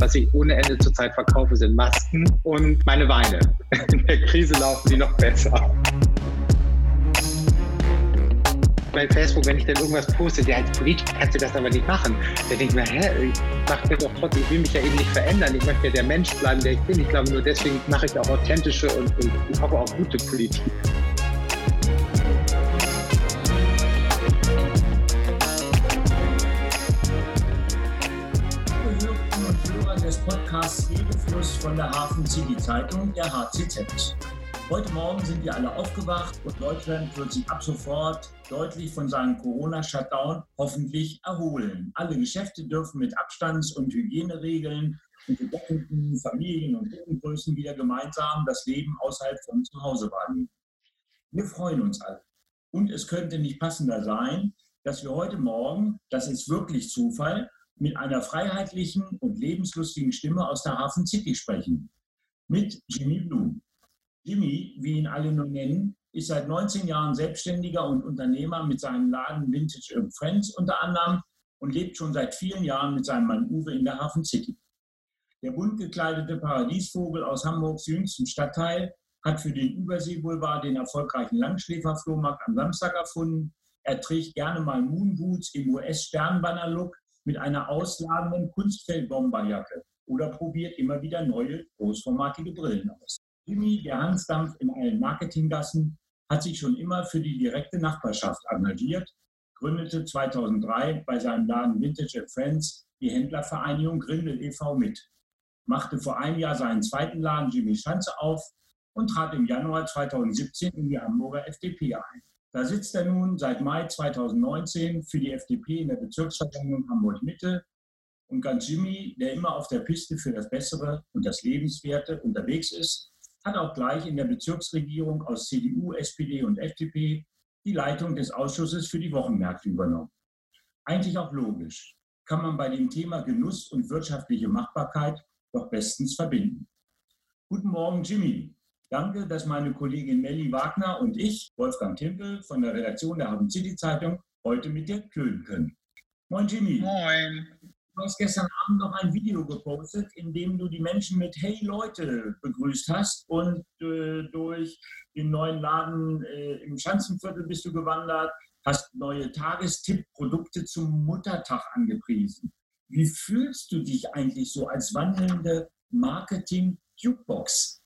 Was ich ohne Ende zurzeit verkaufe, sind Masken und meine Weine. In der Krise laufen die noch besser. Bei Facebook, wenn ich dann irgendwas poste, ja, als Politiker kannst du das aber nicht machen. Dann denke ich mir, hä, ich mach mir doch trotzdem, ich will mich ja eben nicht verändern. Ich möchte ja der Mensch bleiben, der ich bin. Ich glaube, nur deswegen mache ich auch authentische und, und ich hoffe auch gute Politik. Podcast Redefluss von der Hafen City Zeitung, der HCZ. Heute Morgen sind wir alle aufgewacht und Deutschland wird sich ab sofort deutlich von seinem Corona-Shutdown hoffentlich erholen. Alle Geschäfte dürfen mit Abstands- und Hygieneregeln und gedeckten Familien- und Gruppengrößen wieder gemeinsam das Leben außerhalb von zu Hause wahrnehmen. Wir freuen uns alle. Und es könnte nicht passender sein, dass wir heute Morgen, das ist wirklich Zufall, mit einer freiheitlichen und lebenslustigen Stimme aus der Hafen City sprechen. Mit Jimmy Blum. Jimmy, wie ihn alle nur nennen, ist seit 19 Jahren Selbstständiger und Unternehmer mit seinem Laden Vintage Friends unter anderem und lebt schon seit vielen Jahren mit seinem Mann Uwe in der Hafen City. Der bunt gekleidete Paradiesvogel aus Hamburgs jüngstem Stadtteil hat für den Überseeboulevard den erfolgreichen Langschläferflohmarkt am Samstag erfunden. Er trägt gerne mal Moonboots im US-Sternbanner-Look mit einer ausladenden Kunstfellbomberjacke oder probiert immer wieder neue, großformatige Brillen aus. Jimmy, der Hansdampf in allen Marketinggassen, hat sich schon immer für die direkte Nachbarschaft engagiert, gründete 2003 bei seinem Laden Vintage Friends die Händlervereinigung Grindel e.V. mit, machte vor einem Jahr seinen zweiten Laden Jimmy Schanze auf und trat im Januar 2017 in die Hamburger FDP ein. Da sitzt er nun seit Mai 2019 für die FDP in der Bezirksversammlung Hamburg-Mitte. Und ganz Jimmy, der immer auf der Piste für das Bessere und das Lebenswerte unterwegs ist, hat auch gleich in der Bezirksregierung aus CDU, SPD und FDP die Leitung des Ausschusses für die Wochenmärkte übernommen. Eigentlich auch logisch, kann man bei dem Thema Genuss und wirtschaftliche Machbarkeit doch bestens verbinden. Guten Morgen, Jimmy. Danke, dass meine Kollegin Melli Wagner und ich, Wolfgang Timpel von der Redaktion der Hafen City Zeitung, heute mit dir klönen können. Moin Jimmy. Moin. Du hast gestern Abend noch ein Video gepostet, in dem du die Menschen mit Hey Leute begrüßt hast und äh, durch den neuen Laden äh, im Schanzenviertel bist du gewandert, hast neue Tagestipp-Produkte zum Muttertag angepriesen. Wie fühlst du dich eigentlich so als wandelnde Marketing-Jukebox?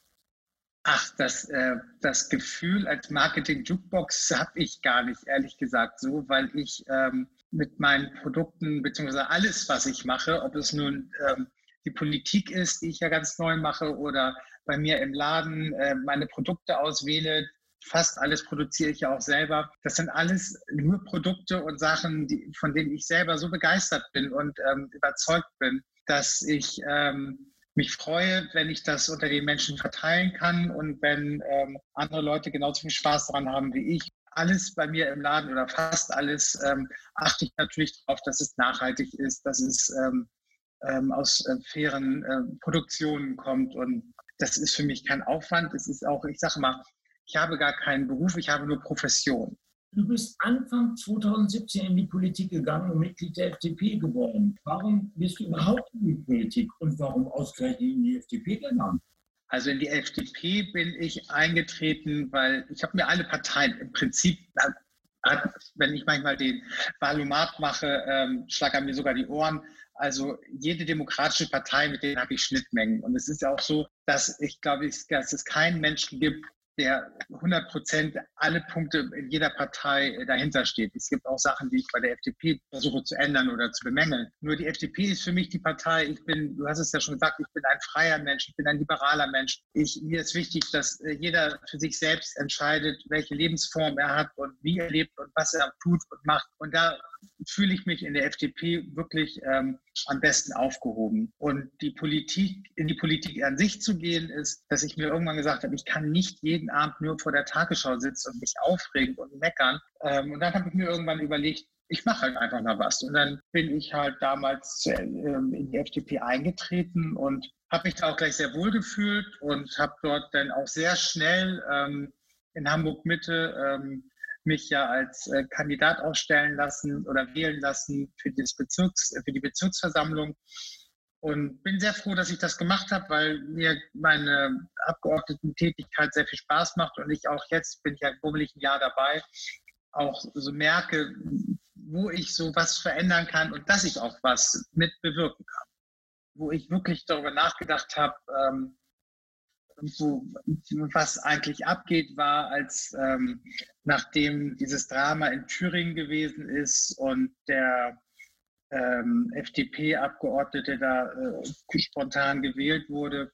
Ach, das, äh, das Gefühl als Marketing-Jukebox habe ich gar nicht, ehrlich gesagt, so, weil ich ähm, mit meinen Produkten, beziehungsweise alles, was ich mache, ob es nun ähm, die Politik ist, die ich ja ganz neu mache, oder bei mir im Laden äh, meine Produkte auswähle, fast alles produziere ich ja auch selber. Das sind alles nur Produkte und Sachen, die, von denen ich selber so begeistert bin und ähm, überzeugt bin, dass ich ähm, mich freue, wenn ich das unter den Menschen verteilen kann und wenn ähm, andere Leute genauso viel Spaß daran haben wie ich. Alles bei mir im Laden oder fast alles ähm, achte ich natürlich darauf, dass es nachhaltig ist, dass es ähm, ähm aus äh, fairen äh, Produktionen kommt und das ist für mich kein Aufwand. Es ist auch, ich sage mal, ich habe gar keinen Beruf, ich habe nur Profession. Du bist Anfang 2017 in die Politik gegangen und Mitglied der FDP geworden. Warum bist du überhaupt in die Politik und warum ausgerechnet in die FDP gegangen? Also in die FDP bin ich eingetreten, weil ich habe mir alle Parteien im Prinzip, wenn ich manchmal den Wahlomat mache, ähm, schlagern mir sogar die Ohren. Also jede demokratische Partei, mit denen habe ich Schnittmengen. Und es ist ja auch so, dass ich glaube, dass es keinen Menschen gibt, der 100 Prozent alle Punkte in jeder Partei äh, dahinter steht. Es gibt auch Sachen, die ich bei der FDP versuche zu ändern oder zu bemängeln. Nur die FDP ist für mich die Partei. Ich bin, du hast es ja schon gesagt, ich bin ein freier Mensch, ich bin ein liberaler Mensch. Ich, mir ist wichtig, dass äh, jeder für sich selbst entscheidet, welche Lebensform er hat und wie er lebt und was er tut und macht. Und da fühle ich mich in der FDP wirklich ähm, am besten aufgehoben. Und die Politik, in die Politik an sich zu gehen, ist, dass ich mir irgendwann gesagt habe, ich kann nicht jeden Abend nur vor der Tagesschau sitzen und mich aufregen und meckern. Ähm, und dann habe ich mir irgendwann überlegt, ich mache halt einfach mal was. Und dann bin ich halt damals ähm, in die FDP eingetreten und habe mich da auch gleich sehr wohl gefühlt und habe dort dann auch sehr schnell ähm, in Hamburg Mitte ähm, mich ja als äh, Kandidat aufstellen lassen oder wählen lassen für, Bezirks, für die Bezirksversammlung. Und bin sehr froh, dass ich das gemacht habe, weil mir meine Abgeordnetentätigkeit sehr viel Spaß macht und ich auch jetzt, bin ich ja bummelig ein Jahr dabei, auch so merke, wo ich so was verändern kann und dass ich auch was mit bewirken kann. Wo ich wirklich darüber nachgedacht habe, ähm, wo, was eigentlich abgeht, war, als ähm, nachdem dieses Drama in Thüringen gewesen ist und der ähm, FDP-Abgeordnete da äh, spontan gewählt wurde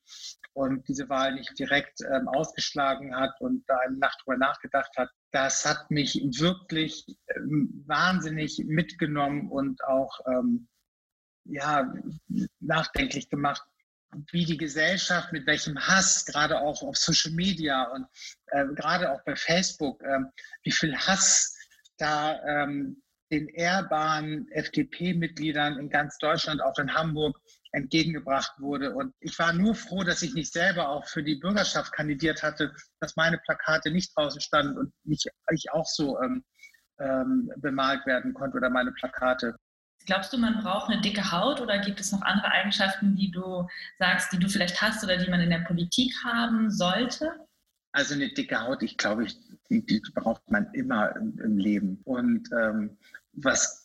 und diese Wahl nicht direkt ähm, ausgeschlagen hat und da eine Nacht drüber nachgedacht hat, das hat mich wirklich ähm, wahnsinnig mitgenommen und auch ähm, ja, nachdenklich gemacht, wie die Gesellschaft, mit welchem Hass, gerade auch auf Social Media und äh, gerade auch bei Facebook, äh, wie viel Hass da ähm, den ehrbaren FDP-Mitgliedern in ganz Deutschland, auch in Hamburg, entgegengebracht wurde. Und ich war nur froh, dass ich nicht selber auch für die Bürgerschaft kandidiert hatte, dass meine Plakate nicht draußen standen und nicht, ich auch so ähm, ähm, bemalt werden konnte oder meine Plakate. Glaubst du, man braucht eine dicke Haut oder gibt es noch andere Eigenschaften, die du sagst, die du vielleicht hast oder die man in der Politik haben sollte? Also eine dicke Haut, ich glaube, die, die braucht man immer im, im Leben. Und ähm, was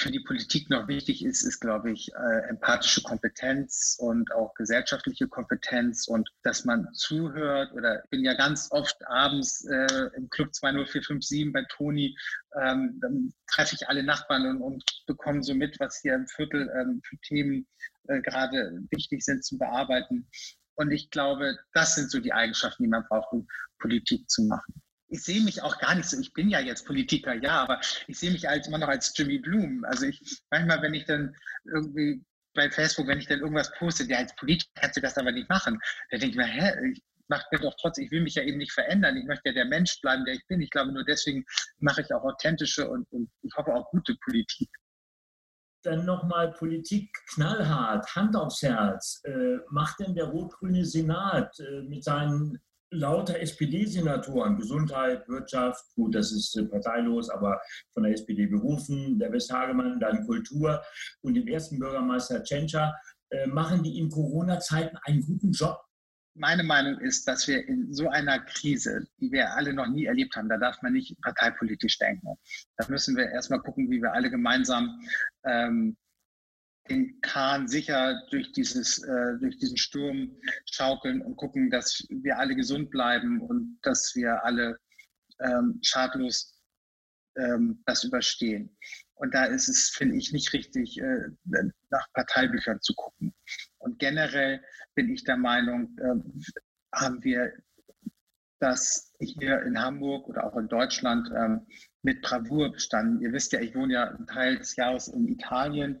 für die Politik noch wichtig ist, ist, glaube ich, äh, empathische Kompetenz und auch gesellschaftliche Kompetenz und dass man zuhört. Oder ich bin ja ganz oft abends äh, im Club 20457 bei Toni, ähm, dann treffe ich alle Nachbarn und, und bekomme so mit, was hier im Viertel ähm, für Themen äh, gerade wichtig sind zu bearbeiten. Und ich glaube, das sind so die Eigenschaften, die man braucht, um Politik zu machen ich sehe mich auch gar nicht so, ich bin ja jetzt Politiker, ja, aber ich sehe mich als, immer noch als Jimmy Bloom. Also ich, manchmal, wenn ich dann irgendwie bei Facebook, wenn ich dann irgendwas poste, ja, als Politiker kannst du das aber nicht machen, dann denke ich mir, hä, ich mache mir doch trotzdem, ich will mich ja eben nicht verändern, ich möchte ja der Mensch bleiben, der ich bin. Ich glaube, nur deswegen mache ich auch authentische und, und ich hoffe auch gute Politik. Dann nochmal Politik knallhart, Hand aufs Herz. Äh, macht denn der rot-grüne Senat äh, mit seinen lauter SPD-Senatoren, Gesundheit, Wirtschaft, gut, das ist äh, parteilos, aber von der SPD berufen, der Westhagemann, dann Kultur und dem ersten Bürgermeister Tschentscher, äh, machen die in Corona-Zeiten einen guten Job? Meine Meinung ist, dass wir in so einer Krise, die wir alle noch nie erlebt haben, da darf man nicht parteipolitisch denken. Da müssen wir erstmal gucken, wie wir alle gemeinsam ähm, den Kahn sicher durch, dieses, äh, durch diesen Sturm schaukeln und gucken, dass wir alle gesund bleiben und dass wir alle ähm, schadlos ähm, das überstehen. Und da ist es, finde ich, nicht richtig, äh, nach Parteibüchern zu gucken. Und generell bin ich der Meinung, äh, haben wir das hier in Hamburg oder auch in Deutschland ähm, mit Bravour bestanden. Ihr wisst ja, ich wohne ja einen Teil des Jahres in Italien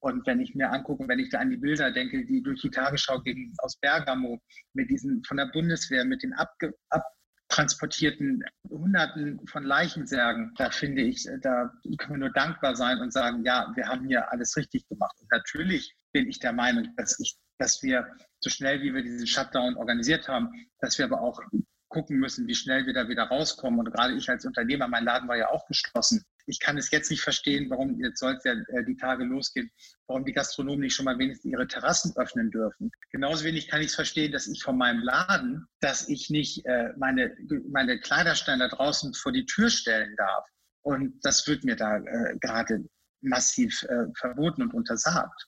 und wenn ich mir angucke, wenn ich da an die Bilder denke, die durch die Tagesschau gingen aus Bergamo mit diesen von der Bundeswehr, mit den abge, abtransportierten Hunderten von Leichensärgen, da finde ich, da können wir nur dankbar sein und sagen, ja, wir haben hier alles richtig gemacht. Und natürlich bin ich der Meinung, dass ich dass wir so schnell wie wir diesen Shutdown organisiert haben, dass wir aber auch gucken müssen, wie schnell wir da wieder rauskommen. Und gerade ich als Unternehmer, mein Laden war ja auch geschlossen. Ich kann es jetzt nicht verstehen, warum, jetzt soll es ja äh, die Tage losgehen, warum die Gastronomen nicht schon mal wenigstens ihre Terrassen öffnen dürfen. Genauso wenig kann ich es verstehen, dass ich von meinem Laden, dass ich nicht äh, meine, meine Kleidersteine draußen vor die Tür stellen darf. Und das wird mir da äh, gerade massiv äh, verboten und untersagt.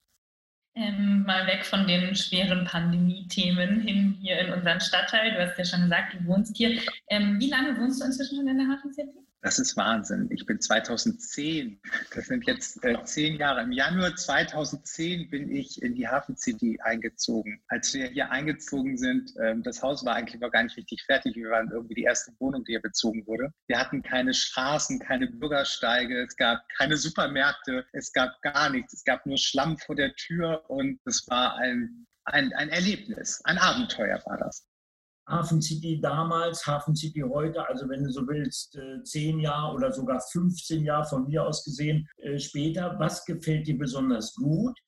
Ähm, mal weg von den schweren Pandemie-Themen hin hier in unseren Stadtteil. Du hast ja schon gesagt, du wohnst hier. Ähm, wie lange wohnst du inzwischen schon in der Hafen City? Das ist Wahnsinn. Ich bin 2010, das sind jetzt äh, zehn Jahre. Im Januar 2010 bin ich in die Hafen City eingezogen. Als wir hier eingezogen sind, äh, das Haus war eigentlich noch gar nicht richtig fertig. Wir waren irgendwie die erste Wohnung, die hier bezogen wurde. Wir hatten keine Straßen, keine Bürgersteige, es gab keine Supermärkte, es gab gar nichts. Es gab nur Schlamm vor der Tür und es war ein, ein, ein Erlebnis, ein Abenteuer war das. Hafen City damals, Hafen City heute, also wenn du so willst, äh, zehn Jahre oder sogar 15 Jahre von mir aus gesehen äh, später. Was gefällt dir besonders gut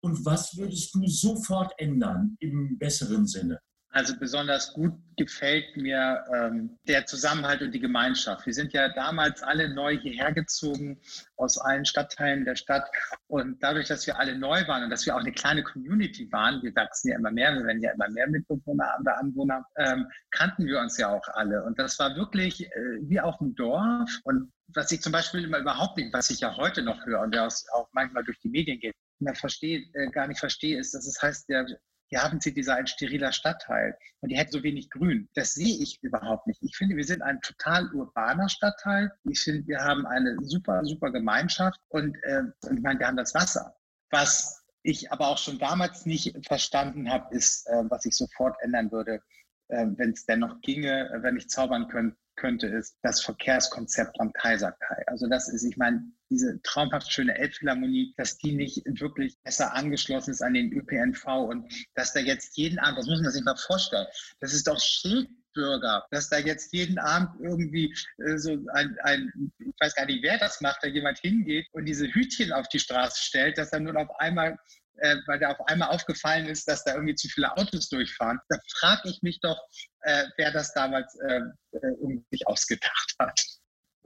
und was würdest du sofort ändern im besseren Sinne? Also besonders gut gefällt mir ähm, der Zusammenhalt und die Gemeinschaft. Wir sind ja damals alle neu hierher gezogen aus allen Stadtteilen der Stadt. Und dadurch, dass wir alle neu waren und dass wir auch eine kleine Community waren, wir wachsen ja immer mehr, wir werden ja immer mehr Mitbewohner oder Anwohner, ähm, kannten wir uns ja auch alle. Und das war wirklich äh, wie auf dem Dorf. Und was ich zum Beispiel immer überhaupt nicht, was ich ja heute noch höre und der auch manchmal durch die Medien geht, verstehe, äh, gar nicht verstehe, ist, dass es heißt, der die haben sie dieser ein steriler Stadtteil und die hätten so wenig Grün. Das sehe ich überhaupt nicht. Ich finde, wir sind ein total urbaner Stadtteil. Ich finde, wir haben eine super, super Gemeinschaft und, äh, und ich meine, wir haben das Wasser. Was ich aber auch schon damals nicht verstanden habe, ist, äh, was ich sofort ändern würde, äh, wenn es dennoch ginge, äh, wenn ich zaubern könnte, könnte, ist das Verkehrskonzept am Kaiserkai. Also das ist, ich meine, diese traumhaft schöne Elbphilharmonie, dass die nicht wirklich besser angeschlossen ist an den ÖPNV und dass da jetzt jeden Abend, das muss man sich mal vorstellen, das ist doch Schildbürger, dass da jetzt jeden Abend irgendwie äh, so ein, ein, ich weiß gar nicht, wer das macht, da jemand hingeht und diese Hütchen auf die Straße stellt, dass dann nur auf einmal äh, weil da auf einmal aufgefallen ist, dass da irgendwie zu viele Autos durchfahren. Da frage ich mich doch, äh, wer das damals äh, äh irgendwie ausgedacht hat.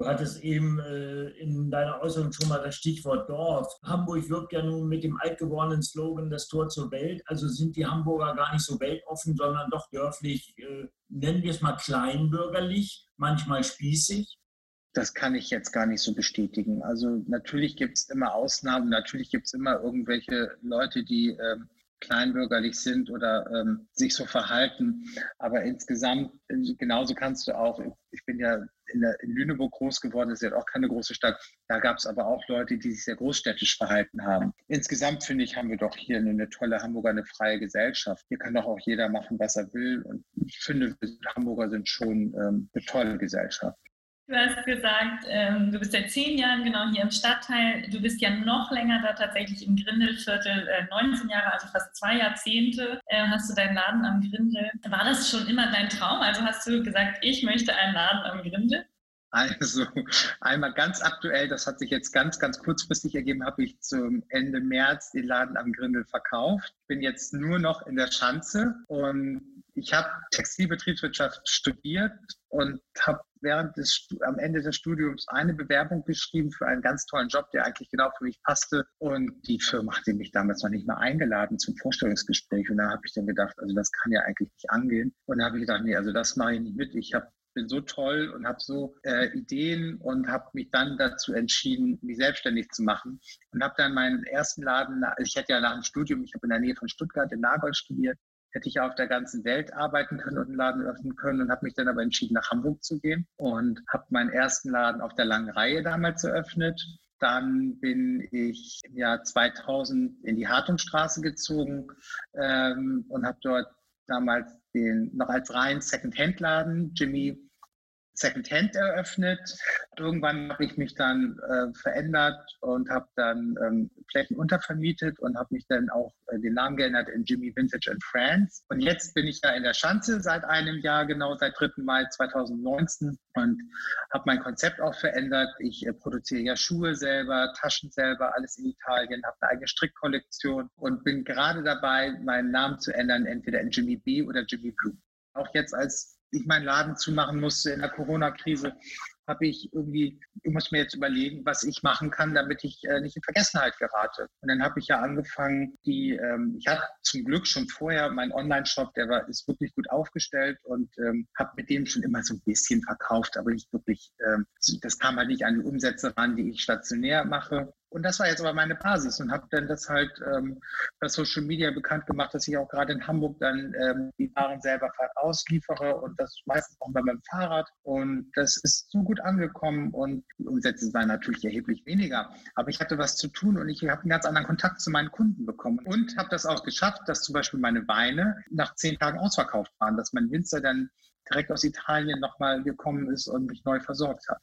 Du hattest eben äh, in deiner Äußerung schon mal das Stichwort Dorf. Hamburg wirkt ja nun mit dem altgewordenen Slogan das Tor zur Welt. Also sind die Hamburger gar nicht so weltoffen, sondern doch dörflich, äh, nennen wir es mal kleinbürgerlich, manchmal spießig. Das kann ich jetzt gar nicht so bestätigen. Also natürlich gibt es immer Ausnahmen, natürlich gibt es immer irgendwelche Leute, die ähm, kleinbürgerlich sind oder ähm, sich so verhalten. Aber insgesamt, äh, genauso kannst du auch, ich bin ja in, der, in Lüneburg groß geworden, das ist ja auch keine große Stadt. Da gab es aber auch Leute, die sich sehr großstädtisch verhalten haben. Insgesamt finde ich, haben wir doch hier eine, eine tolle Hamburger, eine freie Gesellschaft. Hier kann doch auch jeder machen, was er will. Und ich finde, Hamburger sind schon ähm, eine tolle Gesellschaft. Du hast gesagt, ähm, du bist seit zehn Jahren genau hier im Stadtteil. Du bist ja noch länger da tatsächlich im Grindelviertel, äh, 19 Jahre, also fast zwei Jahrzehnte äh, hast du deinen Laden am Grindel. War das schon immer dein Traum? Also hast du gesagt, ich möchte einen Laden am Grindel? Also einmal ganz aktuell, das hat sich jetzt ganz, ganz kurzfristig ergeben, habe ich zum Ende März den Laden am Grindel verkauft. Bin jetzt nur noch in der Schanze und ich habe Textilbetriebswirtschaft studiert und habe während des am Ende des Studiums eine Bewerbung geschrieben für einen ganz tollen Job, der eigentlich genau für mich passte. Und die Firma hatte mich damals noch nicht mal eingeladen zum Vorstellungsgespräch. Und da habe ich dann gedacht, also das kann ja eigentlich nicht angehen. Und da habe ich gedacht, nee, also das mache ich nicht mit. Ich habe bin so toll und habe so äh, Ideen und habe mich dann dazu entschieden, mich selbstständig zu machen und habe dann meinen ersten Laden, ich hätte ja nach dem Studium, ich habe in der Nähe von Stuttgart in Nagold studiert, hätte ich ja auf der ganzen Welt arbeiten können und einen Laden öffnen können und habe mich dann aber entschieden, nach Hamburg zu gehen und habe meinen ersten Laden auf der langen Reihe damals eröffnet. Dann bin ich im Jahr 2000 in die Hartungstraße gezogen ähm, und habe dort damals den noch als rein Second-Hand-Laden. Jimmy Secondhand eröffnet. Irgendwann habe ich mich dann äh, verändert und habe dann ähm, Flächen untervermietet und habe mich dann auch äh, den Namen geändert in Jimmy Vintage and Friends. Und jetzt bin ich ja in der Schanze seit einem Jahr, genau seit 3. Mai 2019 und habe mein Konzept auch verändert. Ich äh, produziere ja Schuhe selber, Taschen selber, alles in Italien, habe eine eigene Strickkollektion und bin gerade dabei, meinen Namen zu ändern, entweder in Jimmy B oder Jimmy Blue. Auch jetzt als ich meinen Laden zumachen musste in der Corona-Krise, habe ich irgendwie, ich muss mir jetzt überlegen, was ich machen kann, damit ich äh, nicht in Vergessenheit gerate. Und dann habe ich ja angefangen, die, ähm, ich hatte zum Glück schon vorher meinen Online-Shop, der war, ist wirklich gut aufgestellt und ähm, habe mit dem schon immer so ein bisschen verkauft, aber nicht wirklich, ähm, das kam halt nicht an die Umsätze ran, die ich stationär mache. Und das war jetzt aber meine Basis und habe dann das halt ähm, bei Social Media bekannt gemacht, dass ich auch gerade in Hamburg dann ähm, die Waren selber ausliefere und das meistens auch bei meinem Fahrrad. Und das ist so gut angekommen und die Umsätze waren natürlich erheblich weniger. Aber ich hatte was zu tun und ich habe einen ganz anderen Kontakt zu meinen Kunden bekommen und habe das auch geschafft, dass zum Beispiel meine Weine nach zehn Tagen ausverkauft waren, dass mein Winzer dann direkt aus Italien nochmal gekommen ist und mich neu versorgt hat.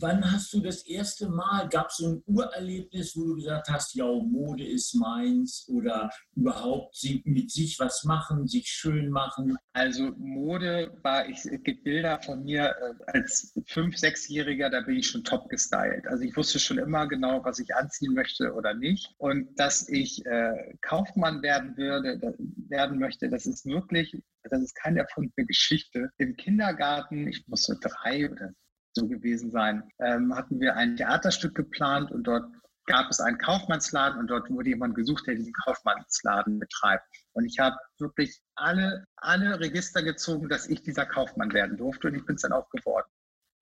Wann hast du das erste Mal, gab es so ein Urerlebnis, wo du gesagt hast, ja, Mode ist meins oder überhaupt mit sich was machen, sich schön machen? Also Mode war, ich, es gibt Bilder von mir äh, als fünf-, sechsjähriger, da bin ich schon top gestylt. Also ich wusste schon immer genau, was ich anziehen möchte oder nicht. Und dass ich äh, Kaufmann werden würde, werden möchte, das ist wirklich Das ist keine erfundene Geschichte. Im Kindergarten, ich muss so drei oder so gewesen sein, ähm, hatten wir ein Theaterstück geplant und dort gab es einen Kaufmannsladen und dort wurde jemand gesucht, der diesen Kaufmannsladen betreibt. Und ich habe wirklich alle, alle Register gezogen, dass ich dieser Kaufmann werden durfte und ich bin es dann auch geworden.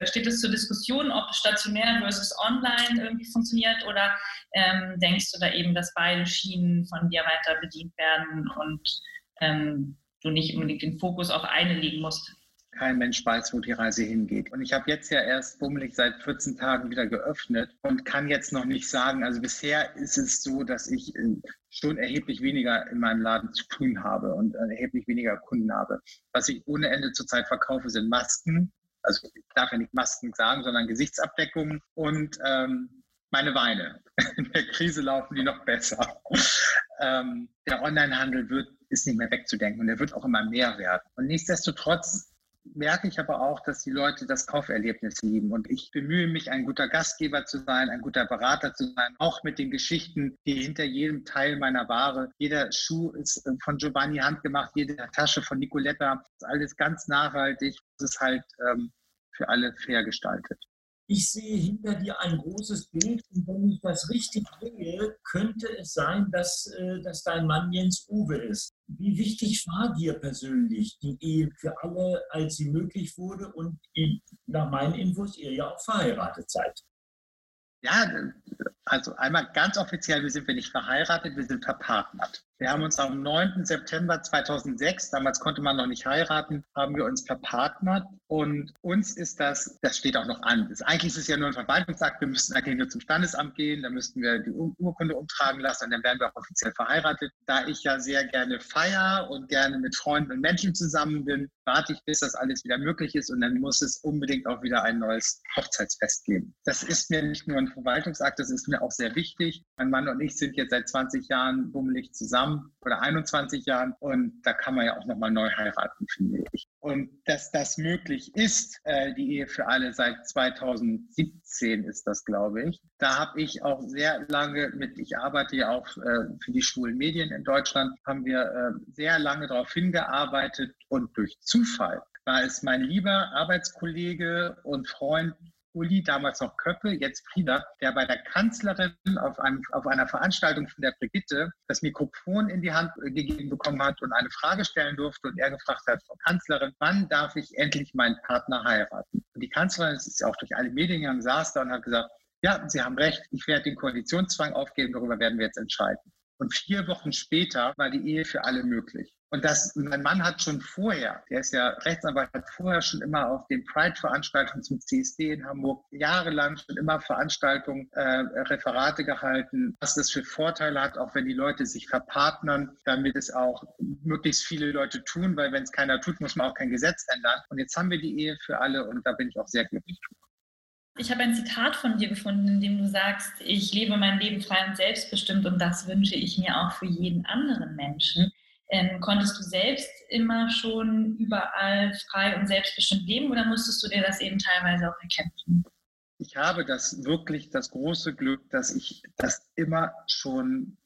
Steht es zur Diskussion, ob stationär versus online irgendwie funktioniert oder ähm, denkst du da eben, dass beide Schienen von dir weiter bedient werden und ähm, du nicht unbedingt den Fokus auf eine legen musst? Kein Mensch weiß, wo die Reise hingeht. Und ich habe jetzt ja erst bummelig seit 14 Tagen wieder geöffnet und kann jetzt noch nicht sagen, also bisher ist es so, dass ich äh, schon erheblich weniger in meinem Laden zu tun habe und äh, erheblich weniger Kunden habe. Was ich ohne Ende zurzeit verkaufe, sind Masken. Also ich darf ja nicht Masken sagen, sondern Gesichtsabdeckungen und ähm, meine Weine. In der Krise laufen die noch besser. ähm, der Onlinehandel wird, ist nicht mehr wegzudenken und er wird auch immer mehr werden. Und nichtsdestotrotz merke ich aber auch, dass die Leute das Kauferlebnis lieben. Und ich bemühe mich, ein guter Gastgeber zu sein, ein guter Berater zu sein, auch mit den Geschichten, die hinter jedem Teil meiner Ware, jeder Schuh ist äh, von Giovanni handgemacht, jede Tasche von Nicoletta, das ist alles ganz nachhaltig. Das ist halt ähm, für alle fair gestaltet ich sehe hinter dir ein großes Bild und wenn ich das richtig sehe, könnte es sein, dass, äh, dass dein Mann Jens Uwe ist. Wie wichtig war dir persönlich die Ehe für alle, als sie möglich wurde und nach meinen Infos ihr ja auch verheiratet seid? Ja, also einmal ganz offiziell, wir sind wir nicht verheiratet, wir sind verpartnert. Wir haben uns am 9. September 2006, damals konnte man noch nicht heiraten, haben wir uns verpartnert und uns ist das, das steht auch noch an. Das, eigentlich ist es ja nur ein Verwaltungsakt, wir müssten eigentlich nur zum Standesamt gehen, dann müssten wir die Urkunde umtragen lassen und dann wären wir auch offiziell verheiratet. Da ich ja sehr gerne feier und gerne mit Freunden und Menschen zusammen bin, warte ich, bis das alles wieder möglich ist und dann muss es unbedingt auch wieder ein neues Hochzeitsfest geben. Das ist mir nicht nur ein Verwaltungsakt, das ist mir auch sehr wichtig. Mein Mann und ich sind jetzt seit 20 Jahren bummelig zusammen zusammen oder 21 Jahren und da kann man ja auch nochmal neu heiraten, finde ich. Und dass das möglich ist, äh, die Ehe für alle seit 2017 ist das, glaube ich. Da habe ich auch sehr lange mit, ich arbeite ja auch äh, für die schwulen Medien in Deutschland, haben wir äh, sehr lange darauf hingearbeitet und durch Zufall war es mein lieber Arbeitskollege und Freund Uli, damals noch Köppe, jetzt Frieda, der bei der Kanzlerin auf, einem, auf einer Veranstaltung von der Brigitte das Mikrofon in die Hand äh, gegeben bekommen hat und eine Frage stellen durfte und er gefragt hat, Frau Kanzlerin, wann darf ich endlich meinen Partner heiraten? Und die Kanzlerin, das ist auch durch alle Medien gegangen, saß da und hat gesagt, ja, Sie haben recht, ich werde den Koalitionszwang aufgeben, darüber werden wir jetzt entscheiden. Und vier Wochen später war die Ehe für alle möglich. Und das, mein Mann hat schon vorher, der ist ja Rechtsanwalt, hat vorher schon immer auf den Pride-Veranstaltungen zum CSD in Hamburg jahrelang schon immer Veranstaltungen, äh, Referate gehalten, was das für Vorteile hat, auch wenn die Leute sich verpartnern, damit es auch möglichst viele Leute tun, weil wenn es keiner tut, muss man auch kein Gesetz ändern. Und jetzt haben wir die Ehe für alle und da bin ich auch sehr glücklich. Ich habe ein Zitat von dir gefunden, in dem du sagst, ich lebe mein Leben frei und selbstbestimmt und das wünsche ich mir auch für jeden anderen Menschen. Ähm, konntest du selbst immer schon überall frei und selbstbestimmt leben oder musstest du dir das eben teilweise auch erkämpfen? Ich habe das wirklich das große Glück, dass ich das immer schon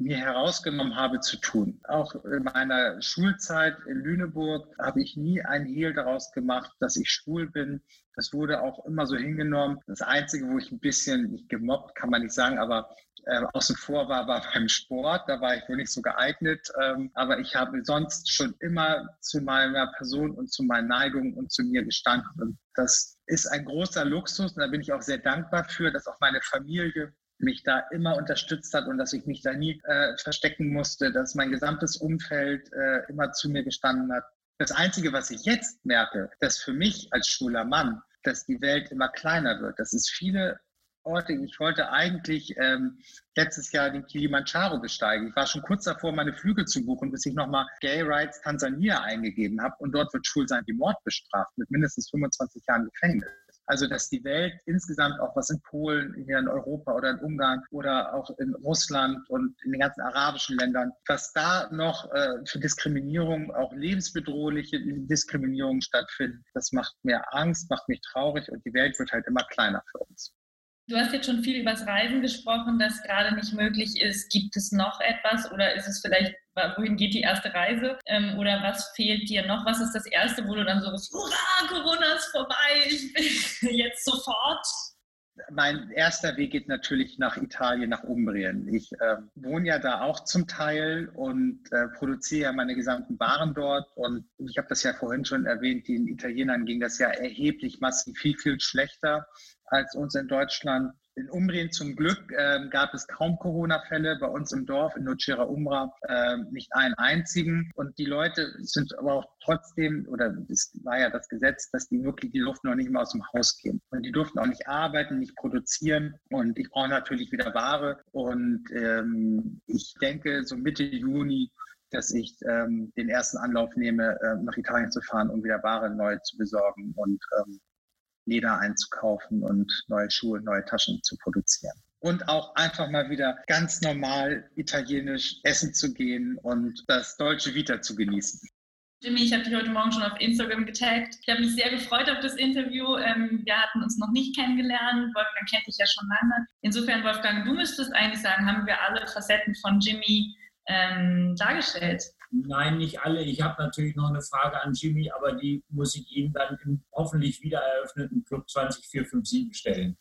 mir herausgenommen habe zu tun. Auch in meiner Schulzeit in Lüneburg habe ich nie ein Hehl daraus gemacht, dass ich schwul bin. Das wurde auch immer so hingenommen. Das Einzige, wo ich ein bisschen, nicht gemobbt, kann man nicht sagen, aber äh, außen vor war, war beim Sport. Da war ich wohl nicht so geeignet. Ähm, aber ich habe sonst schon immer zu meiner Person und zu meinen Neigungen und zu mir gestanden. Und das ist ein großer Luxus. Und da bin ich auch sehr dankbar für, dass auch meine Familie mich da immer unterstützt hat und dass ich mich da nie äh, verstecken musste, dass mein gesamtes Umfeld äh, immer zu mir gestanden hat. Das Einzige, was ich jetzt merke, dass für mich als schwuler Mann, dass die Welt immer kleiner wird, dass es viele Orte, ich wollte eigentlich ähm, letztes Jahr den Kilimanjaro besteigen. Ich war schon kurz davor, meine Flüge zu buchen, bis ich nochmal Gay Rights Tansania eingegeben habe. Und dort wird Schwulsein wie Mord bestraft mit mindestens 25 Jahren Gefängnis. Also dass die Welt insgesamt auch was in Polen, hier in Europa oder in Ungarn oder auch in Russland und in den ganzen arabischen Ländern, was da noch äh, für Diskriminierung, auch lebensbedrohliche Diskriminierung stattfindet, das macht mir Angst, macht mich traurig und die Welt wird halt immer kleiner für uns. Du hast jetzt schon viel über das Reisen gesprochen, das gerade nicht möglich ist. Gibt es noch etwas oder ist es vielleicht, wohin geht die erste Reise? Ähm, oder was fehlt dir noch? Was ist das Erste, wo du dann so bist, hurra, Corona ist vorbei, ich bin jetzt sofort? Mein erster Weg geht natürlich nach Italien, nach Umbrien. Ich äh, wohne ja da auch zum Teil und äh, produziere ja meine gesamten Waren dort. Und ich habe das ja vorhin schon erwähnt, den Italienern ging das ja erheblich massiv viel, viel schlechter als uns in Deutschland. In Umbrien zum Glück äh, gab es kaum Corona-Fälle bei uns im Dorf in Nocera Umbra, äh, nicht einen einzigen. Und die Leute sind aber auch trotzdem, oder es war ja das Gesetz, dass die wirklich, die durften noch nicht mehr aus dem Haus gehen. Und die durften auch nicht arbeiten, nicht produzieren. Und ich brauche natürlich wieder Ware. Und ähm, ich denke, so Mitte Juni dass ich ähm, den ersten Anlauf nehme, äh, nach Italien zu fahren, um wieder Ware neu zu besorgen und ähm, Leder einzukaufen und neue Schuhe, neue Taschen zu produzieren. Und auch einfach mal wieder ganz normal italienisch essen zu gehen und das deutsche Vita zu genießen. Jimmy, ich habe dich heute Morgen schon auf Instagram getaggt. Ich habe mich sehr gefreut auf das Interview. Ähm, wir hatten uns noch nicht kennengelernt. Wolfgang kennt dich ja schon lange. Insofern, Wolfgang, du müsstest eigentlich sagen, haben wir alle Facetten von Jimmy ähm, dargestellt. Nein, nicht alle. Ich habe natürlich noch eine Frage an Jimmy, aber die muss ich Ihnen dann im hoffentlich wieder eröffneten Club 20457 stellen.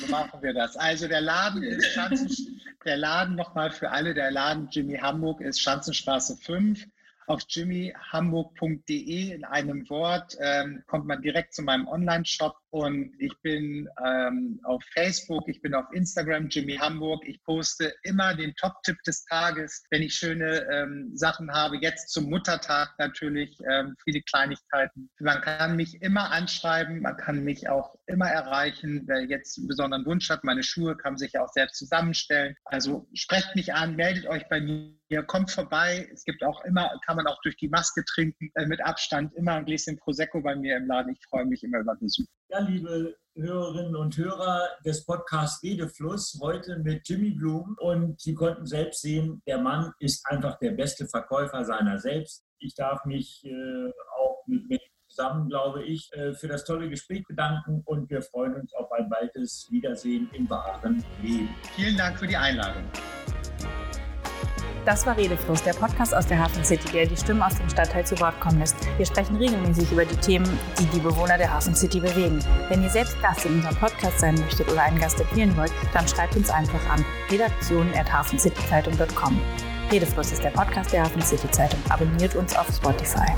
So machen wir das. Also der Laden ist Schanzen, der Laden nochmal für alle, der Laden Jimmy Hamburg ist Schanzenstraße 5 auf jimmyhamburg.de in einem Wort ähm, kommt man direkt zu meinem Online-Shop und ich bin ähm, auf Facebook, ich bin auf Instagram, Jimmy Hamburg. Ich poste immer den Top-Tipp des Tages, wenn ich schöne ähm, Sachen habe. Jetzt zum Muttertag natürlich ähm, viele Kleinigkeiten. Man kann mich immer anschreiben, man kann mich auch immer erreichen. Wer jetzt einen besonderen Wunsch hat, meine Schuhe kann sich auch selbst zusammenstellen. Also sprecht mich an, meldet euch bei mir, kommt vorbei. Es gibt auch immer, kann man auch durch die Maske trinken, äh, mit Abstand, immer ein Gläschen Prosecco bei mir im Laden. Ich freue mich immer über Besuch. Ja, liebe Hörerinnen und Hörer des Podcasts Redefluss, heute mit Jimmy Blum. Und Sie konnten selbst sehen, der Mann ist einfach der beste Verkäufer seiner selbst. Ich darf mich äh, auch mit, mit zusammen, glaube ich, äh, für das tolle Gespräch bedanken und wir freuen uns auf ein baldes Wiedersehen im wahren Leben. Vielen Dank für die Einladung. Das war Redefluss, der Podcast aus der Hafen City, der die Stimmen aus dem Stadtteil zu Wort kommen lässt. Wir sprechen regelmäßig über die Themen, die die Bewohner der Hafen City bewegen. Wenn ihr selbst Gast in unserem Podcast sein möchtet oder einen Gast empfehlen wollt, dann schreibt uns einfach an redaktion.hafencityzeitung.com. Redefluss ist der Podcast der Hafen City Zeitung. Abonniert uns auf Spotify.